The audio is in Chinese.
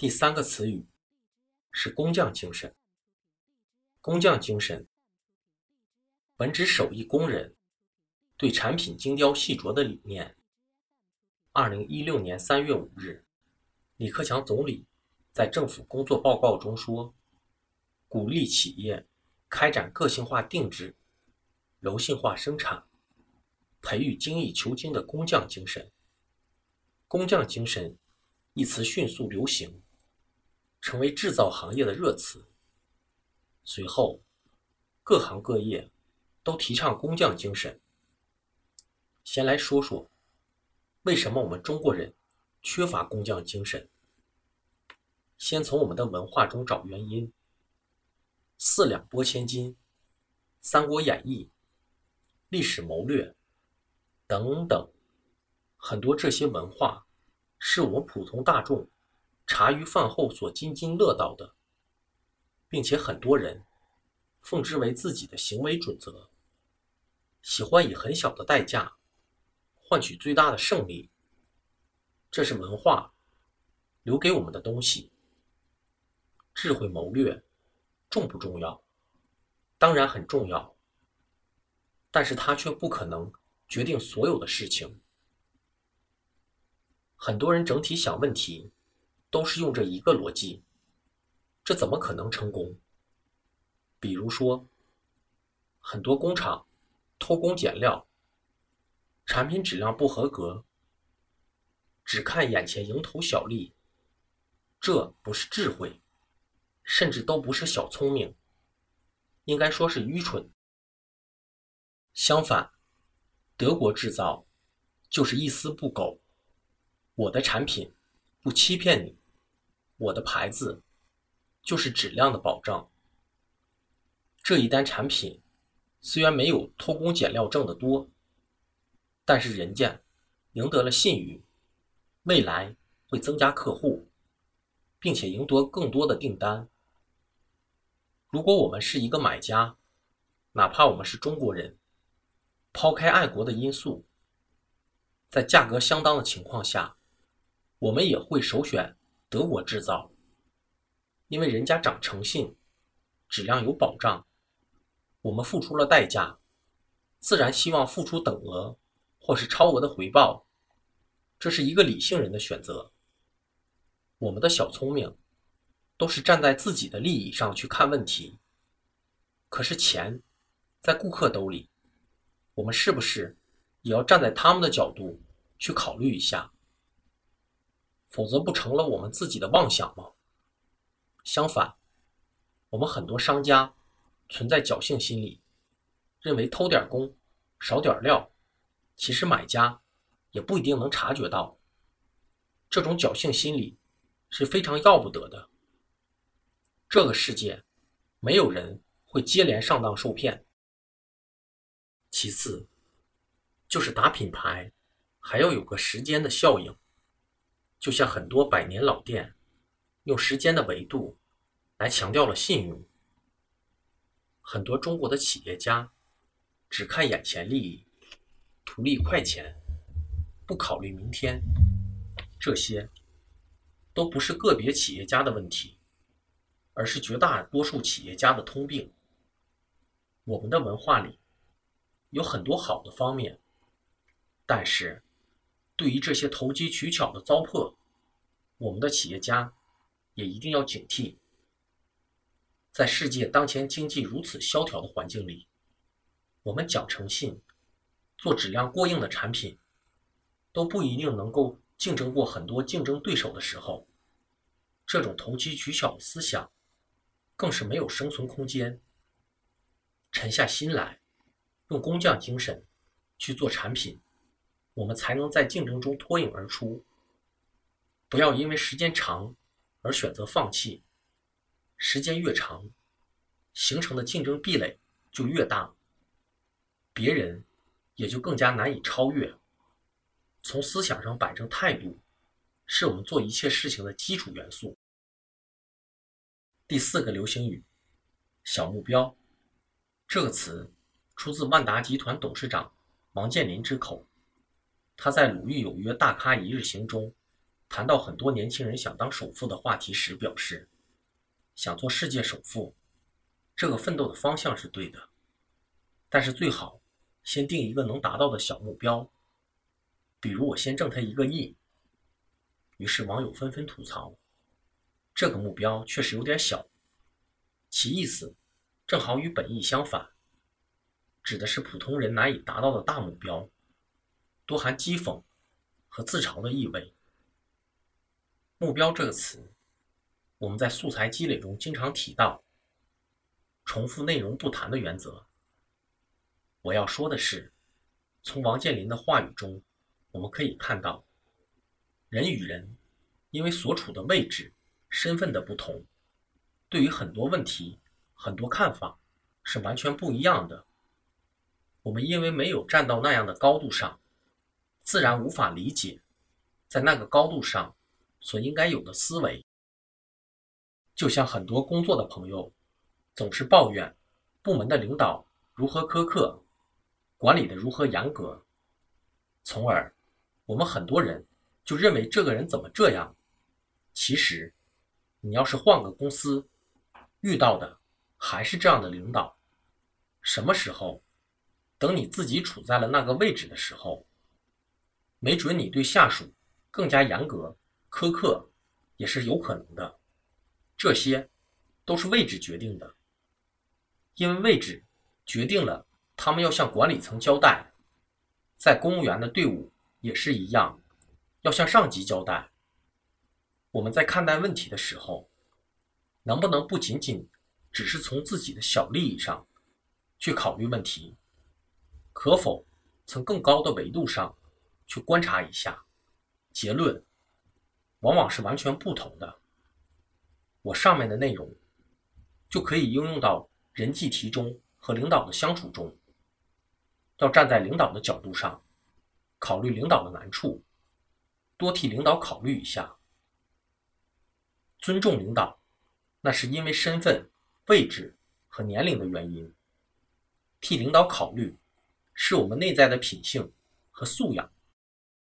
第三个词语是工匠精神。工匠精神本指手艺工人对产品精雕细琢的理念。二零一六年三月五日，李克强总理在政府工作报告中说，鼓励企业开展个性化定制、柔性化生产，培育精益求精的工匠精神。工匠精神一词迅速流行。成为制造行业的热词。随后，各行各业都提倡工匠精神。先来说说，为什么我们中国人缺乏工匠精神？先从我们的文化中找原因。四两拨千斤、《三国演义》、历史谋略等等，很多这些文化，是我们普通大众。茶余饭后所津津乐道的，并且很多人奉之为自己的行为准则，喜欢以很小的代价换取最大的胜利。这是文化留给我们的东西。智慧谋略重不重要？当然很重要，但是它却不可能决定所有的事情。很多人整体想问题。都是用这一个逻辑，这怎么可能成功？比如说，很多工厂偷工减料，产品质量不合格，只看眼前蝇头小利，这不是智慧，甚至都不是小聪明，应该说是愚蠢。相反，德国制造就是一丝不苟，我的产品不欺骗你。我的牌子就是质量的保障。这一单产品虽然没有偷工减料挣得多，但是人家赢得了信誉，未来会增加客户，并且赢得更多的订单。如果我们是一个买家，哪怕我们是中国人，抛开爱国的因素，在价格相当的情况下，我们也会首选。德国制造，因为人家讲诚信，质量有保障，我们付出了代价，自然希望付出等额或是超额的回报，这是一个理性人的选择。我们的小聪明，都是站在自己的利益上去看问题。可是钱在顾客兜里，我们是不是也要站在他们的角度去考虑一下？否则不成了我们自己的妄想吗？相反，我们很多商家存在侥幸心理，认为偷点工、少点料，其实买家也不一定能察觉到。这种侥幸心理是非常要不得的。这个世界没有人会接连上当受骗。其次，就是打品牌还要有个时间的效应。就像很多百年老店，用时间的维度来强调了信用。很多中国的企业家只看眼前利益，图利快钱，不考虑明天。这些都不是个别企业家的问题，而是绝大多数企业家的通病。我们的文化里有很多好的方面，但是。对于这些投机取巧的糟粕，我们的企业家也一定要警惕。在世界当前经济如此萧条的环境里，我们讲诚信、做质量过硬的产品，都不一定能够竞争过很多竞争对手的时候，这种投机取巧的思想更是没有生存空间。沉下心来，用工匠精神去做产品。我们才能在竞争中脱颖而出。不要因为时间长而选择放弃，时间越长，形成的竞争壁垒就越大，别人也就更加难以超越。从思想上摆正态度，是我们做一切事情的基础元素。第四个流行语“小目标”这个词，出自万达集团董事长王健林之口。他在《鲁豫有约大咖一日行》中谈到很多年轻人想当首富的话题时，表示，想做世界首富，这个奋斗的方向是对的，但是最好先定一个能达到的小目标，比如我先挣他一个亿。于是网友纷纷吐槽，这个目标确实有点小，其意思正好与本意相反，指的是普通人难以达到的大目标，多含讥讽和自嘲的意味。目标这个词，我们在素材积累中经常提到，重复内容不谈的原则。我要说的是，从王健林的话语中，我们可以看到，人与人因为所处的位置、身份的不同，对于很多问题、很多看法是完全不一样的。我们因为没有站到那样的高度上，自然无法理解，在那个高度上。所应该有的思维，就像很多工作的朋友总是抱怨部门的领导如何苛刻，管理的如何严格，从而我们很多人就认为这个人怎么这样。其实，你要是换个公司，遇到的还是这样的领导，什么时候等你自己处在了那个位置的时候，没准你对下属更加严格。苛刻也是有可能的，这些都是位置决定的，因为位置决定了他们要向管理层交代，在公务员的队伍也是一样，要向上级交代。我们在看待问题的时候，能不能不仅仅只是从自己的小利益上去考虑问题，可否从更高的维度上去观察一下？结论。往往是完全不同的。我上面的内容就可以应用到人际题中和领导的相处中。要站在领导的角度上，考虑领导的难处，多替领导考虑一下。尊重领导，那是因为身份、位置和年龄的原因。替领导考虑，是我们内在的品性和素养。